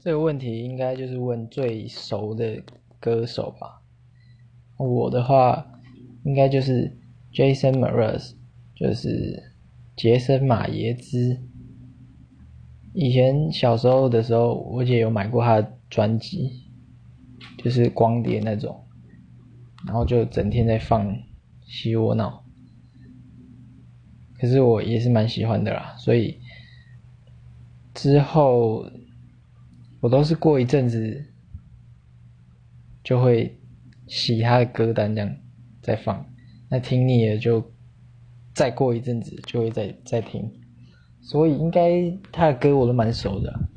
这个问题应该就是问最熟的歌手吧。我的话，应该就是 Jason Mraz，就是杰森马耶兹。以前小时候的时候，我姐有买过他的专辑，就是光碟那种，然后就整天在放《西窝脑》。可是我也是蛮喜欢的啦，所以之后我都是过一阵子就会洗他的歌单这样再放，那听腻了就再过一阵子就会再再听，所以应该他的歌我都蛮熟的，